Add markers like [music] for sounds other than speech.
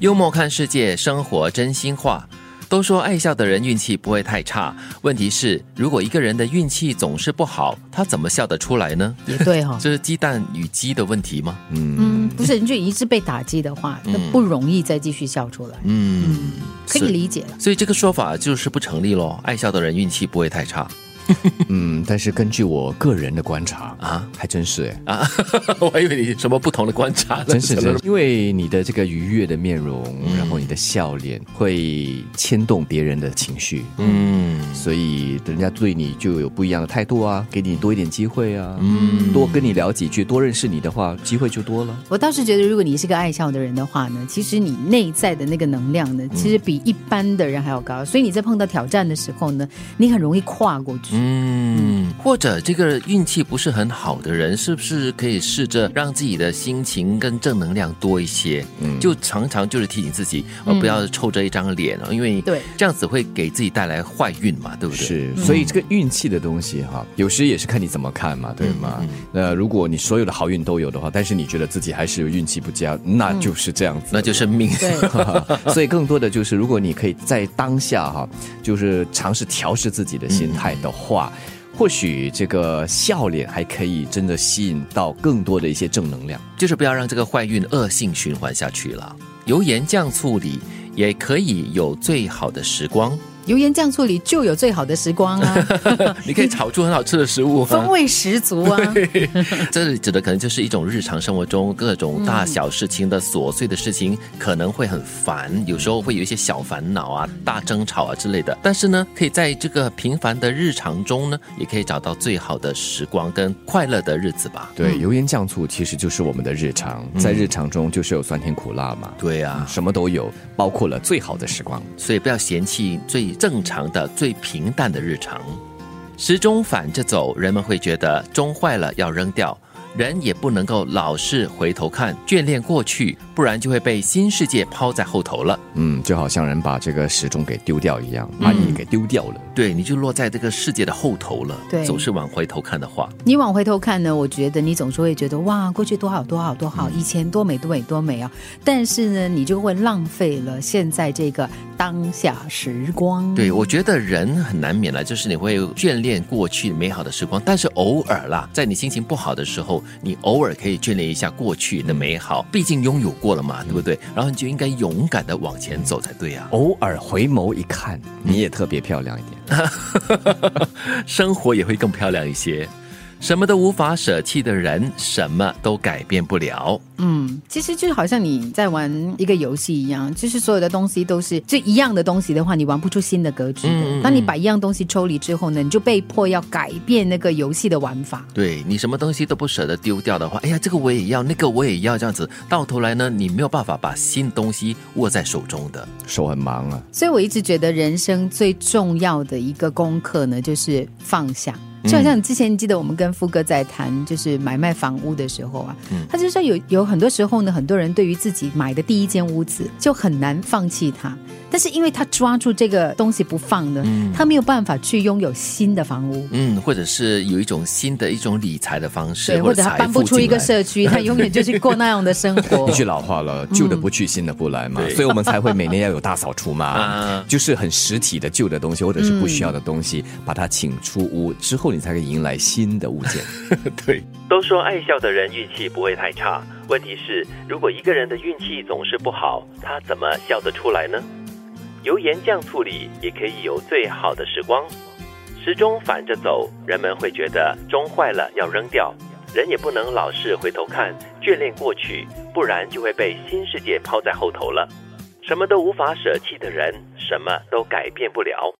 幽默看世界，生活真心话。都说爱笑的人运气不会太差，问题是，如果一个人的运气总是不好，他怎么笑得出来呢？也对哈、[laughs] 这是鸡蛋与鸡的问题吗？嗯，不是，你就一直被打击的话，那不容易再继续笑出来，嗯，可以理解了。所以这个说法就是不成立咯。爱笑的人运气不会太差 [laughs] 嗯，但是根据我个人的观察啊啊，还真是哎。啊！[laughs] 我还以为你什么不同的观察，[laughs] 真是真是，因为你的这个愉悦的面容，然后你的笑脸会牵动别人的情绪，嗯所以人家对你就有不一样的态度啊，给你多一点机会啊，嗯，多跟你聊几句，多认识你的话，机会就多了。我倒是觉得，如果你是个爱笑的人的话呢，其实你内在的那个能量呢，其实比一般的人还要高，所以你在碰到挑战的时候呢，你很容易跨过去。嗯，或者这个运气不是很好的人，是不是可以试着让自己的心情跟正能量多一些？嗯，就常常就是提醒自己，呃，不要臭着一张脸哦，因为对这样子会给自己带来坏运嘛，对不对？是，所以这个运气的东西哈，有时也是看你怎么看嘛，对吗？那如果你所有的好运都有的话，但是你觉得自己还是有运气不佳，那就是这样子。那就是命。对，[laughs] 所以更多的就是，如果你可以在当下哈，就是尝试调试自己的心态的话，话或许这个笑脸还可以真的吸引到更多的一些正能量。就是不要让这个坏运恶性循环下去了。油盐酱醋里也可以有最好的时光，油盐酱醋里就有最好的时光啊，[laughs] 你可以炒出很好吃的食物、风味十足啊。这里指的可能就是一种日常生活中各种大小事情的琐碎的事情，可能会很烦，有时候会有一些小烦恼啊、大争吵啊之类的。但是呢，可以在这个平凡的日常中呢，也可以找到最好的时光跟快乐的日子吧。对，油盐酱醋其实就是我们的日常，在日常中就是有酸甜苦辣嘛，对啊，什么都有，包括了最好的时光。所以不要嫌弃最正常的、最平淡的日常。时钟反着走，人们会觉得钟坏了要扔掉。人也不能够老是回头看，眷恋过去，不然就会被新世界抛在后头了。嗯，就好像人把这个时钟给丢掉一样，把你给丢掉了。对，你就落在这个世界的后头了。对总是往回头看的话，你往回头看呢，我觉得你总是会觉得哇，过去多好多好多好，以前多美多美多美啊！但是呢，你就会浪费了现在这个当下时光。对我觉得人很难免了，就是你会眷恋过去美好的时光，但是偶尔啦，在你心情不好的时候，你偶尔可以眷恋一下过去的美好，毕竟拥有过了嘛，对不对？然后你就应该勇敢的往前走才对啊。偶尔回眸一看，你也特别漂亮一点。[laughs] 生活也会更漂亮一些。什么都无法舍弃的人，什么都改变不了。嗯，其实就好像你在玩一个游戏一样，就是所有的东西都是就一样的东西的话，你玩不出新的格局的。嗯嗯当你把一样东西抽离之后呢，你就被迫要改变那个游戏的玩法。对你什么东西都不舍得丢掉的话，哎呀，这个我也要，那个我也要，这样子到头来呢，你没有办法把新东西握在手中的。手很忙啊，所以我一直觉得人生最重要的一个功课呢，就是放下。就好像你之前记得我们跟富哥在谈，就是买卖房屋的时候啊，他就说有有很多时候呢，很多人对于自己买的第一间屋子就很难放弃它，但是因为他抓住这个东西不放呢，他没有办法去拥有新的房屋。嗯，或者是有一种新的一种理财的方式，对，或者他搬不出一个社区，[laughs] 他永远就是过那样的生活 [laughs] 一。句老话了，旧的不去，新的不来嘛，对所以我们才会每年要有大扫除嘛 [laughs] 啊，就是很实体的旧的东西或者是不需要的东西，把它请出屋之后，你才可以迎来新的物件。对，都说爱笑的人运气不会太差。问题是，如果一个人的运气总是不好，他怎么笑得出来呢？油盐酱醋里也可以有最好的时光。时钟反着走，人们会觉得钟坏了要扔掉。人也不能老是回头看，眷恋过去，不然就会被新世界抛在后头了。什么都无法舍弃的人，什么都改变不了。